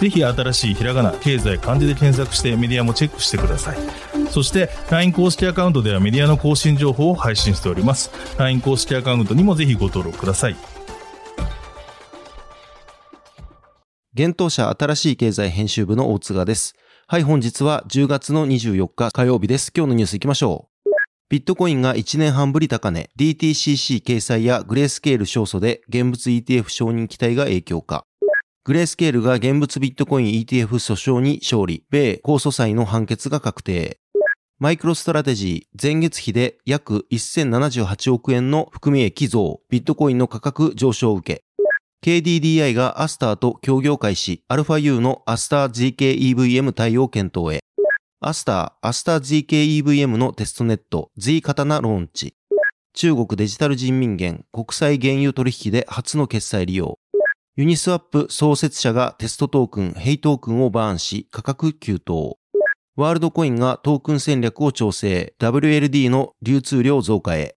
ぜひ新しいひらがな経済漢字で検索してメディアもチェックしてくださいそして LINE 公式アカウントではメディアの更新情報を配信しております LINE 公式アカウントにもぜひご登録ください現当社新しい経済編集部の大津賀です。はい、本日は10月の24日火曜日です。今日のニュース行きましょう。ビットコインが1年半ぶり高値、DTCC 掲載やグレースケール勝訴で現物 ETF 承認期待が影響か。グレースケールが現物ビットコイン ETF 訴訟に勝利、米控訴裁の判決が確定。マイクロストラテジー、前月比で約1078億円の含み益増、ビットコインの価格上昇を受け。KDDI がアスターと協業開始、アルファ U のアスター zkEVM 対応検討へ。アスター、アスター zkEVM のテストネット、 zKatana ローンチ。中国デジタル人民元国際原油取引で初の決済利用。ユニスワップ創設者がテストトークン、ヘイトークンをバーンし、価格急騰。ワールドコインがトークン戦略を調整、WLD の流通量増加へ。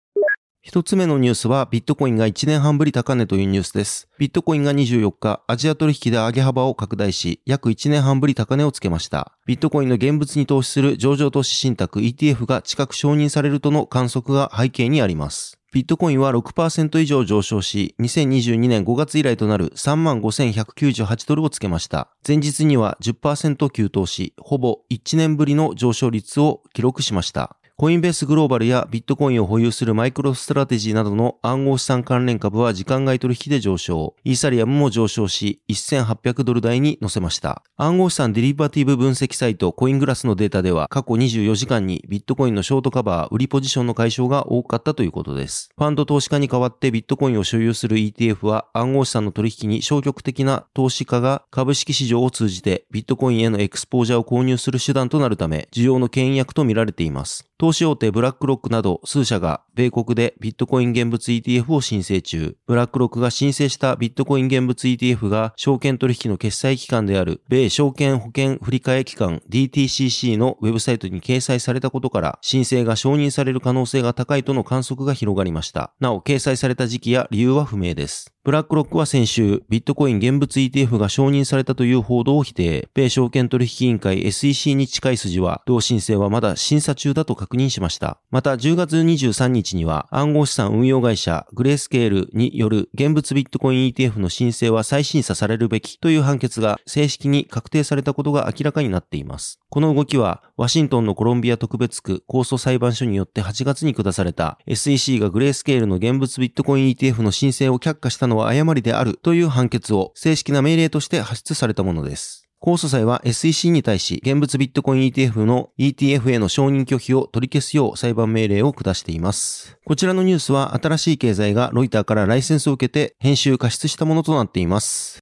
一つ目のニュースはビットコインが1年半ぶり高値というニュースです。ビットコインが24日、アジア取引で上げ幅を拡大し、約1年半ぶり高値をつけました。ビットコインの現物に投資する上場投資信託 ETF が近く承認されるとの観測が背景にあります。ビットコインは6%以上上昇し、2022年5月以来となる35,198ドルをつけました。前日には10%急騰し、ほぼ1年ぶりの上昇率を記録しました。コインベースグローバルやビットコインを保有するマイクロストラテジーなどの暗号資産関連株は時間外取引で上昇。イーサリアムも上昇し、1800ドル台に乗せました。暗号資産デリバティブ分析サイトコイングラスのデータでは過去24時間にビットコインのショートカバー、売りポジションの解消が多かったということです。ファンド投資家に代わってビットコインを所有する ETF は暗号資産の取引に消極的な投資家が株式市場を通じてビットコインへのエクスポージャーを購入する手段となるため、需要の牽引役と見られています。投資大手ブラックロックなど数社が米国でビットコイン現物 ETF を申請中。ブラックロックが申請したビットコイン現物 ETF が証券取引の決済機関である米証券保管振替機関 DTCC のウェブサイトに掲載されたことから申請が承認される可能性が高いとの観測が広がりました。なお、掲載された時期や理由は不明です。ブラックロックは先週、ビットコイン現物 ETF が承認されたという報道を否定。米証券取引委員会 SEC に近い筋は、同申請はまだ審査中だと確認しました。また、10月23日には、暗号資産運用会社グレースケールによる現物ビットコイン ETF の申請は再審査されるべきという判決が正式に確定されたことが明らかになっています。この動きは、ワシントンのコロンビア特別区控訴裁判所によって8月に下された SEC がグレースケールの現物ビットコイン ETF の申請を却下したのは誤りであるという判決を正式な命令として発出されたものです。控訴裁は SEC に対し現物ビットコイン ETF の ETF への承認拒否を取り消すよう裁判命令を下しています。こちらのニュースは新しい経済がロイターからライセンスを受けて編集加筆したものとなっています。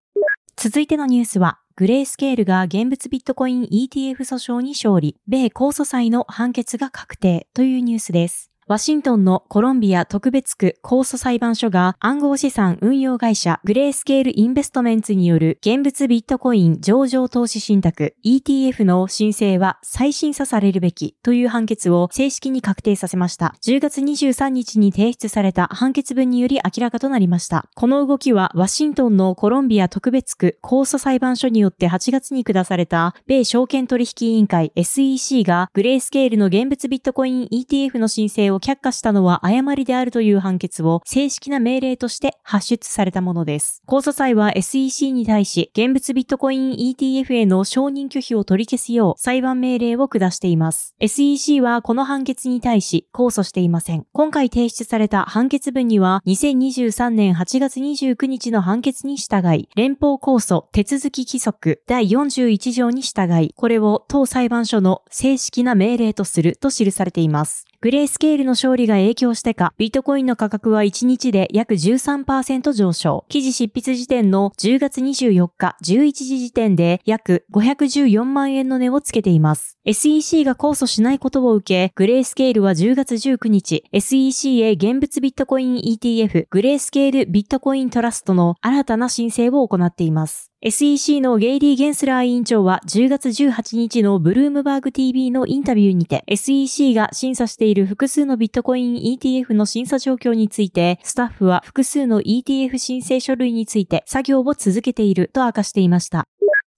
続いてのニュースはグレースケールが現物ビットコイン ETF 訴訟に勝利、米控訴裁の判決が確定というニュースです。ワシントンのコロンビア特別区控訴裁判所が暗号資産運用会社グレースケールインベストメンツによる現物ビットコイン上場投資信託 ETF の申請は再審査されるべきという判決を正式に確定させました。10月23日に提出された判決文により明らかとなりました。この動きはワシントンのコロンビア特別区控訴裁判所によって8月に下された米証券取引委員会 SEC がグレースケールの現物ビットコイン ETF の申請を却下したのは誤りであるという判決を正式な命令として発出されたものです。控訴裁は SEC に対し、現物ビットコイン ETF への承認拒否を取り消すよう裁判命令を下しています。SEC はこの判決に対し控訴していません。今回提出された判決文には、2023年8月29日の判決に従い、連邦控訴手続き規則第41条に従い、これを当裁判所の正式な命令とすると記されています。グレースケールの勝利が影響してか、ビットコインの価格は1日で約13%上昇。記事執筆時点の10月24日11時時点で約514万円の値をつけています。SEC が控訴しないことを受け、グレースケールは10月19日、SEC へ現物ビットコイン ETF グレースケールビットコイントラストの新たな申請を行っています。SEC のゲイリー・ゲンスラー委員長は10月18日のブルームバーグ TV のインタビューにて SEC が審査している複数のビットコイン ETF の審査状況についてスタッフは複数の ETF 申請書類について作業を続けていると明かしていました。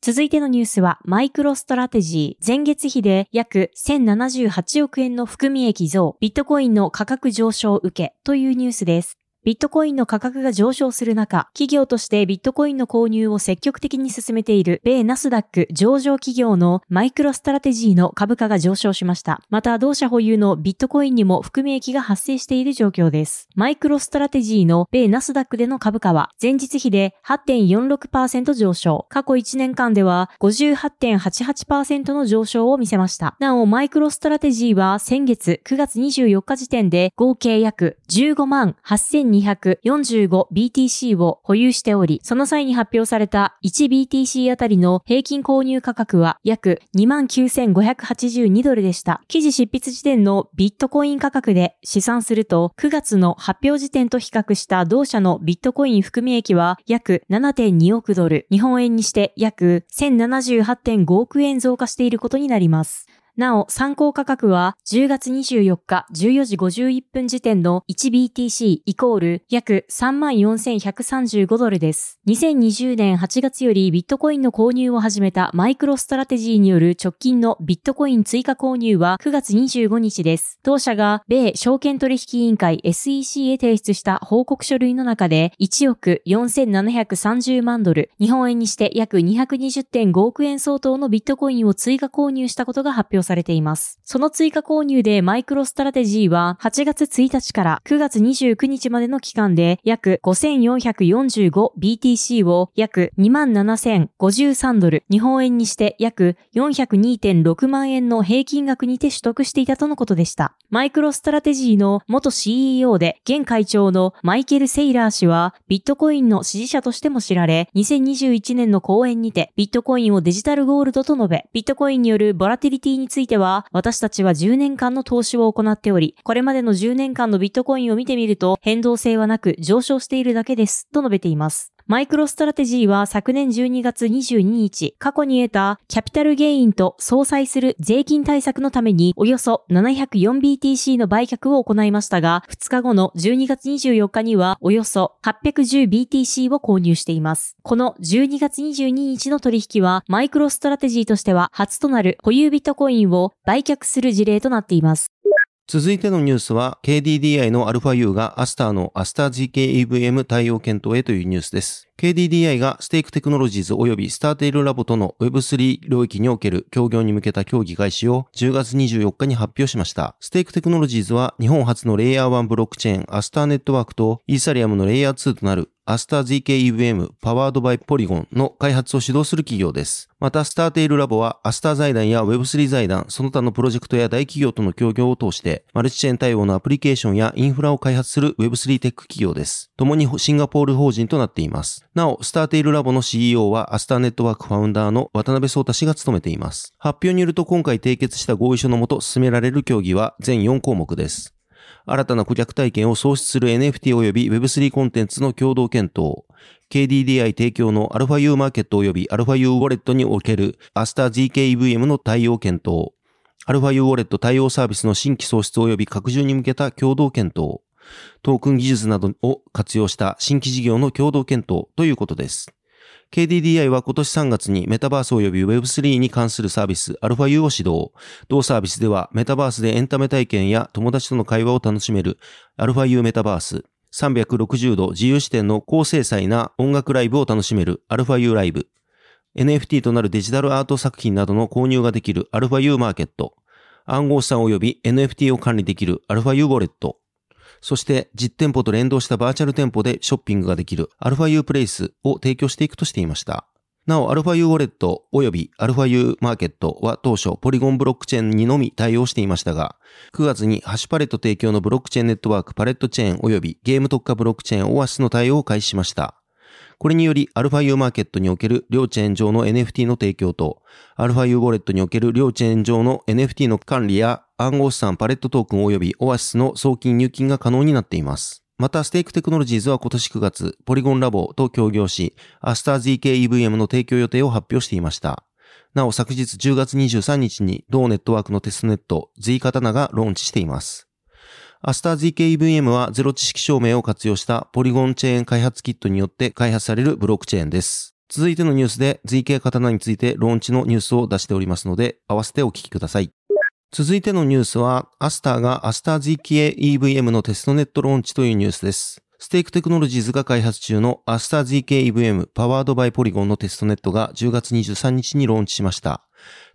続いてのニュースは、マイクロストラテジー、前月比で約1078億円の含み益増、ビットコインの価格上昇を受けというニュースです。ビットコインの価格が上昇する中、企業としてビットコインの購入を積極的に進めている米ナスダック上場企業のマイクロストラテジーの株価が上昇しました。また、同社保有のビットコインにも含み益が発生している状況です。マイクロストラテジーの米ナスダックでの株価は前日比で8.46%上昇。過去1年間では58.88%の上昇を見せました。なお、マイクロストラテジーは先月9月24日時点で合計約15万8 0 2245BTC を保有しており、その際に発表された 1BTC あたりの平均購入価格は約29,582ドルでした。記事執筆時点のビットコイン価格で試算すると、9月の発表時点と比較した同社のビットコイン含み益は約7.2億ドル、日本円にして約1078.5億円増加していることになります。なお、参考価格は10月24日14時51分時点の 1BTC イコール約34,135ドルです。2020年8月よりビットコインの購入を始めたマイクロストラテジーによる直近のビットコイン追加購入は9月25日です。当社が米証券取引委員会 SEC へ提出した報告書類の中で1億4730万ドル、日本円にして約220.5億円相当のビットコインを追加購入したことが発表されています。その追加購入でマイクロストラテジーは8月1日から9月29日までの期間で約 5445BTC を約27,053ドル、日本円にして約402.6万円の平均額にて取得していたとのことでした。マイクロストラテジーの元 CEO で現会長のマイケル・セイラー氏はビットコインの支持者としても知られ、2021年の講演にてビットコインをデジタルゴールドと述べ、ビットコインによるボラティリティについては、私たちは10年間の投資を行っており、これまでの10年間のビットコインを見てみると、変動性はなく上昇しているだけです、と述べています。マイクロストラテジーは昨年12月22日、過去に得たキャピタルゲインと相殺する税金対策のためにおよそ 704BTC の売却を行いましたが、2日後の12月24日にはおよそ 810BTC を購入しています。この12月22日の取引はマイクロストラテジーとしては初となる保有ビットコインを売却する事例となっています。続いてのニュースは、KDDI の αU がアスターのアスター GKEVM 対応検討へというニュースです。KDDI がステークテクノロジーズ及びスターテイルラボとの Web3 領域における協業に向けた協議開始を10月24日に発表しました。ステークテクノロジーズは日本初のレイヤー1ブロックチェーンアスターネットワークとイーサリアムのレイヤー2となるアスター ZKEVM パワードバイポリゴンの開発を主導する企業です。また、スターテイルラボはアスター財団や Web3 財団、その他のプロジェクトや大企業との協業を通して、マルチチェーン対応のアプリケーションやインフラを開発する Web3 テック企業です。共にシンガポール法人となっています。なお、スターテイルラボの CEO はアスターネットワークファウンダーの渡辺聡太氏が務めています。発表によると今回締結した合意書のもと進められる協議は全4項目です。新たな顧客体験を創出する NFT 及び Web3 コンテンツの共同検討、KDDI 提供の αU マーケット及び αU ウォレットにおけるアスター GKEVM の対応検討、αU ウォレット対応サービスの新規創出及び拡充に向けた共同検討、トークン技術などを活用した新規事業の共同検討ということです。 KDDI は今年3月にメタバース及び Web3 に関するサービス αU を始動。同サービスではメタバースでエンタメ体験や友達との会話を楽しめる αU メタバース。360度自由視点の高精細な音楽ライブを楽しめる αU ライブ。NFT となるデジタルアート作品などの購入ができる αU マーケット。暗号資産及び NFT を管理できる αU ウォレット。 そして実店舗と連動したバーチャル店舗でショッピングができる αU プレイスを提供していくとしていました。 なお、αU ウォレット及び αU マーケットは当初、ポリゴンブロックチェーンにのみ対応していましたが、9月にハッシュパレット提供のブロックチェーンネットワークパレットチェーン及びゲーム特化ブロックチェーンオアシスの対応を開始しました。これにより、αU マーケットにおける両チェーン上の NFT の提供と、αU ウォレットにおける両チェーン上の NFT の管理や 暗号資産パレットトークン及びオアシスの送金入金が可能になっています。また、ステークテクノロジーズは今年9月、ポリゴンラボと協業し、アスター zkEVM の提供予定を発表していました。なお、昨日10月23日に同ネットワークのテストネット Z カタナがローンチしています。アスター zkEVM はゼロ知識証明を活用したポリゴンチェーン開発キットによって開発されるブロックチェーンです。続いてのニュースで ZK カタナについてローンチのニュースを出しておりますので、合わせてお聞きください。続いてのニュースは、アスターがアスター ZK EVM のテストネットローンチというニュースです。ステークテクノロジーズが開発中のアスター ZK EVM パワードバイポリゴンのテストネットが10月23日にローンチしました。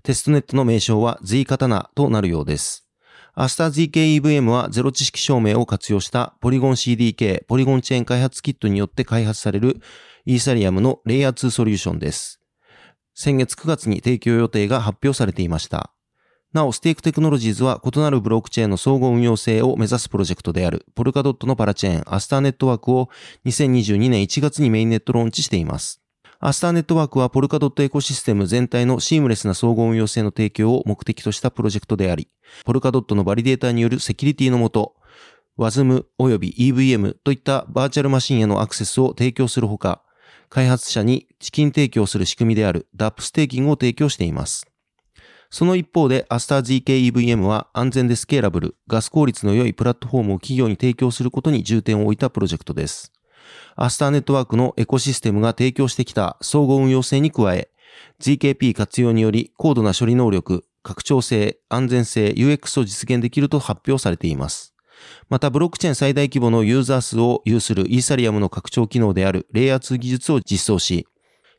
テストネットの名称は Z カタナとなるようです。アスター zkEVM はゼロ知識証明を活用したポリゴン CDK ポリゴンチェーン開発キットによって開発されるイーサリアムのレイヤー2ソリューションです。先月9月に提供予定が発表されていました。なお、ステークテクノロジーズは異なるブロックチェーンの相互運用性を目指すプロジェクトである、ポルカドットのパラチェーン、アスターネットワークを2022年1月にメインネットローンチしています。アスターネットワークはポルカドットエコシステム全体のシームレスな相互運用性の提供を目的としたプロジェクトであり、ポルカドットのバリデータによるセキュリティのもと、WASM 及び EVM といったバーチャルマシンへのアクセスを提供するほか、開発者に資金提供する仕組みである DAP ステーキングを提供しています。その一方で、アスター zkEVM は安全でスケーラブル、ガス効率の良いプラットフォームを企業に提供することに重点を置いたプロジェクトです。アスターネットワークのエコシステムが提供してきた相互運用性に加え、GKP 活用により高度な処理能力、拡張性、安全性、UX を実現できると発表されています。また、ブロックチェーン最大規模のユーザー数を有するイーサリアムの拡張機能であるレイヤー2技術を実装し、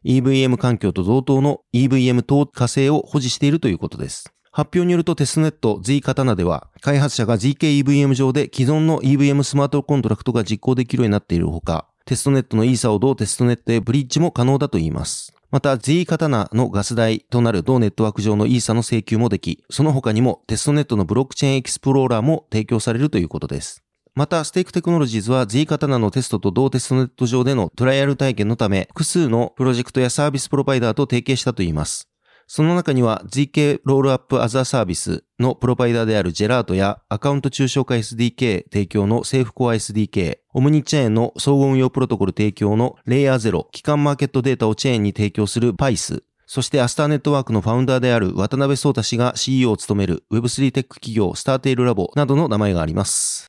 EVM 環境と同等の EVM 等火星を保持しているということです。発表によるとテストネット Z カタナでは、開発者が ZK-EVM 上で既存の EVM スマートコントラクトが実行できるようになっているほか、テストネットのイーサを同テストネットへブリッジも可能だといいます。また Z カタナのガス代となる同ネットワーク上のイーサの請求もでき、その他にもテストネットのブロックチェーンエキスプローラーも提供されるということです。また、ステークテクノロジーズは Z カタナのテストと同テストネット上でのトライアル体験のため、複数のプロジェクトやサービスプロバイダーと提携したといいます。その中には ZK ロールアップアザーサービスのプロバイダーであるジェラートやアカウント抽象化 SDK 提供のセーフコア SDK、オムニチェーンの相互運用プロトコル提供のレイヤー0、機関マーケットデータをチェーンに提供する PICE、そしてアスターネットワークのファウンダーである渡辺聡太氏が CEO を務める Web3 テック企業スターテイルラボなどの名前があります。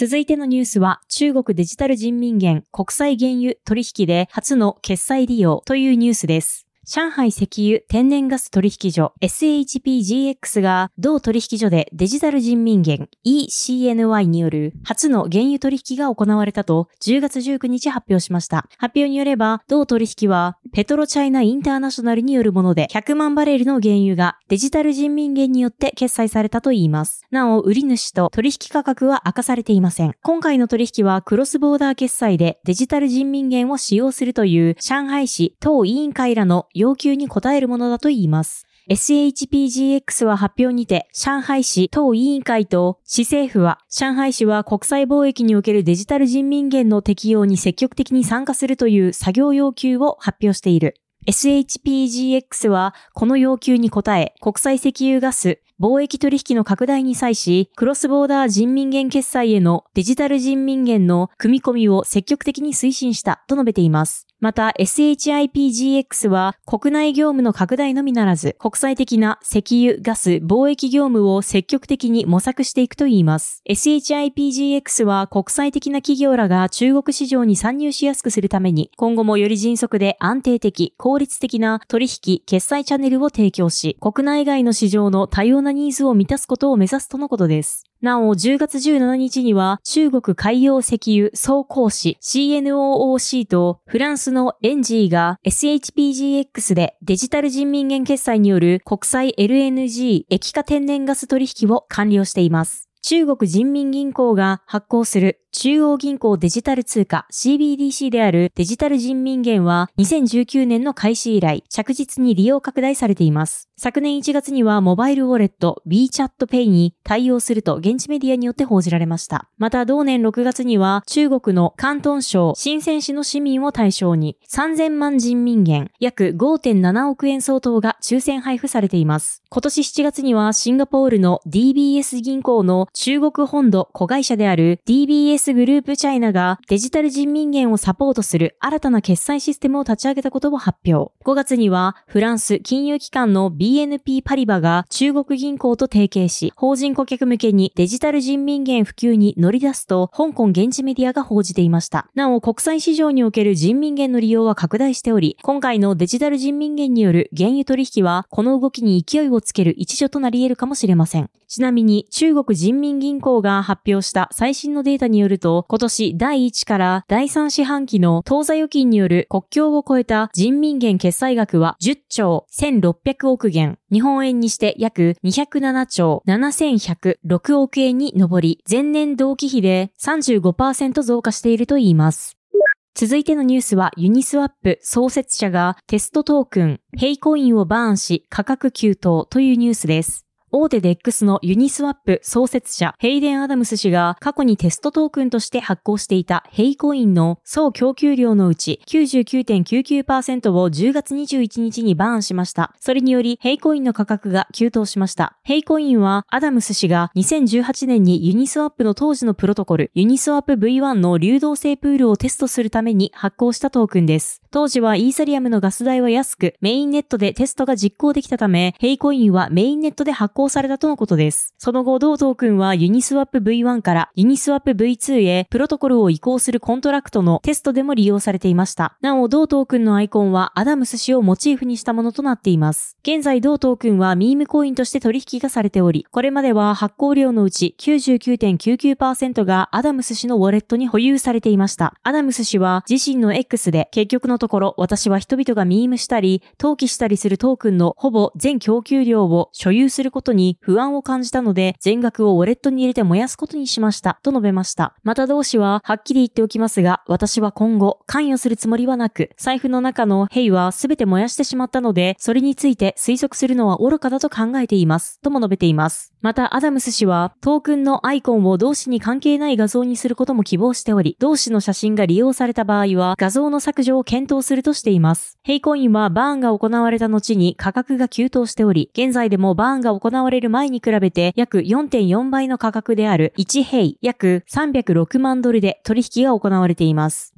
続いてのニュースは、中国デジタル人民元国際原油取引で初の決済利用というニュースです。上海石油天然ガス取引所 SHPGX が同取引所でデジタル人民元 ECNY による初の原油取引が行われたと10月19日発表しました。発表によれば同取引はペトロチャイナインターナショナルによるもので100万バレルの原油がデジタル人民元によって決済されたといいます。なお、売り主と取引価格は明かされていません。今回の取引はクロスボーダー決済でデジタル人民元を使用するという上海市当委員会らの要求に応えるものだといいます。SHPGX は発表にて、上海市党委員会と市政府は、上海市は国際貿易におけるデジタル人民元の適用に積極的に参加するという作業要求を発表している。SHPGX はこの要求に応え、国際石油ガス、貿易取引の拡大に際し、クロスボーダー人民元決済へのデジタル人民元の組み込みを積極的に推進したと述べています。また SHIPGX は国内業務の拡大のみならず国際的な石油、ガス、貿易業務を積極的に模索していくといいます。SHIPGX は国際的な企業らが中国市場に参入しやすくするために今後もより迅速で安定的、効率的な取引、決済チャンネルを提供し国内外の市場の多様なニーズを満たすことを目指すとのことです。なお、10月17日には、中国海洋石油総工士 CNOOC とフランスのエンジーが SHPGX でデジタル人民元決済による国際 LNG 液化天然ガス取引を完了しています。中国人民銀行が発行する中央銀行デジタル通貨 CBDC であるデジタル人民元は2019年の開始以来着実に利用拡大されています。昨年1月にはモバイルウォレット WeChat Pay に対応すると現地メディアによって報じられました。また同年6月には中国の広東省深セン市の市民を対象に3000万人民元約5.7億円相当が抽選配布されています。今年7月にはシンガポールの DBS 銀行の中国本土子会社である DBS グループチャイナがデジタル人民元をサポートする新たな決済システムを立ち上げたことを発表。5月にはフランス金融機関の BNP パリバが中国銀行と提携し、法人顧客向けにデジタル人民元普及に乗り出すと香港現地メディアが報じていました。なお国際市場における人民元の利用は拡大しており、今回のデジタル人民元による原油取引はこの動きに勢いをつける一助となり得るかもしれません。ちなみに中国人民銀行が発表した最新のデータによると、今年第1から第3四半期の当座預金による国境を超えた人民元決済額は10兆1600億元、日本円にして約207兆7106億円に上り、前年同期比で35%増加しているといいます。続いてのニュースはユニスワップ創設者がテストトークン、ヘイコインをバーンし価格急騰というニュースです。大手 DEX のユニスワップ創設者ヘイデン・アダムス氏が過去にテストトークンとして発行していたヘイコインの総供給量のうち99.99%を10月21日にバーンしました。それによりヘイコインの価格が急騰しました。ヘイコインはアダムス氏が2018年にユニスワップの当時のプロトコルユニスワップ V1 の流動性プールをテストするために発行したトークンです。当時はイーサリアムのガス代は安くメインネットでテストが実行できたためヘイコインはメインネットで発行されたとのことです。その後、同トークンはユニスワップ V1 からユニスワップ V2 へプロトコルを移行するコントラクトのテストでも利用されていました。なお、同トークンのアイコンはアダムス氏をモチーフにしたものとなっています。現在、同トークンはミームコインとして取引がされており、これまでは発行量のうち99.99%がアダムス氏のウォレットに保有されていました。アダムス氏は自身の X で結局のところ私は人々がミームしたり、投機したりするトークンのほぼ全供給量を所有することに不安を感じたので、全額をウォレットに入れて燃やすことにしました、と述べました。また同氏は、はっきり言っておきますが、私は今後、関与するつもりはなく、財布の中のヘイは全て燃やしてしまったので、それについて推測するのは愚かだと考えています、とも述べています。また、アダムス氏は、トークンのアイコンを同氏に関係ない画像にすることも希望しており、同氏の写真が利用された場合は、画像の削除を検討するとしています。ヘイコインはバーンが行われた後に価格が急騰しており、現在でもバーンが行われる前に比べて約4.4倍の価格である1ヘイ約306万ドルで取引が行われています。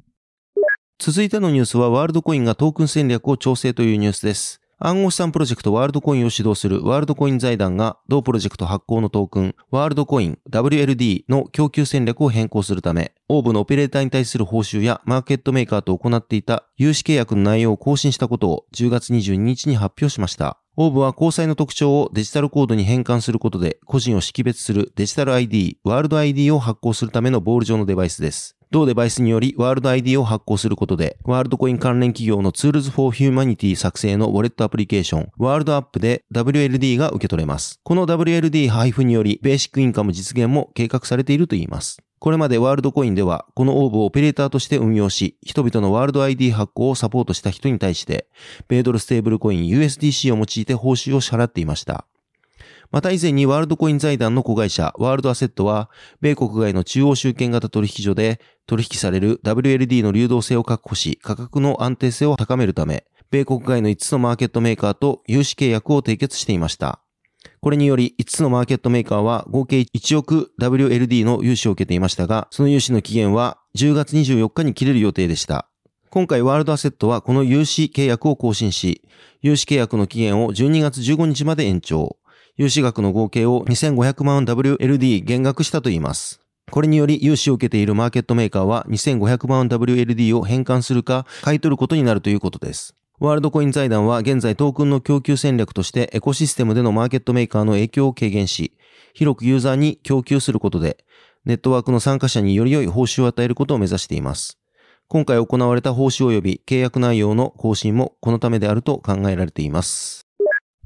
続いてのニュースはワールドコインがトークン戦略を調整というニュースです。暗号資産プロジェクトワールドコインを主導するワールドコイン財団が同プロジェクト発行のトークンワールドコイン WLD の供給戦略を変更するため、オーブのオペレーターに対する報酬やマーケットメーカーと行っていた融資契約の内容を更新したことを10月22日に発表しました。オーブは虹彩の特徴をデジタルコードに変換することで個人を識別するデジタル ID、ワールド ID を発行するためのボール状のデバイスです。同デバイスによりワールド ID を発行することで、ワールドコイン関連企業の Tools for Humanity 作成のウォレットアプリケーション、ワールドアップで WLD が受け取れます。この WLD 配布により、ベーシックインカム実現も計画されているといいます。これまでワールドコインでは、このオーブをオペレーターとして運用し、人々のワールド ID 発行をサポートした人に対して、米ドルステーブルコイン USDC を用いて報酬を支払っていました。また以前にワールドコイン財団の子会社ワールドアセットは、米国外の中央集権型取引所で取引される WLD の流動性を確保し、価格の安定性を高めるため、米国外の5つのマーケットメーカーと融資契約を締結していました。これにより5つのマーケットメーカーは合計1億 WLD の融資を受けていましたが、その融資の期限は10月24日に切れる予定でした。今回ワールドアセットはこの融資契約を更新し、融資契約の期限を12月15日まで延長。融資額の合計を2500万 WLD 減額したといいます。これにより融資を受けているマーケットメーカーは2500万 WLD を返還するか買い取ることになるということです。ワールドコイン財団は現在トークンの供給戦略としてエコシステムでのマーケットメーカーの影響を軽減し、広くユーザーに供給することで、ネットワークの参加者により良い報酬を与えることを目指しています。今回行われた報酬及び契約内容の更新もこのためであると考えられています。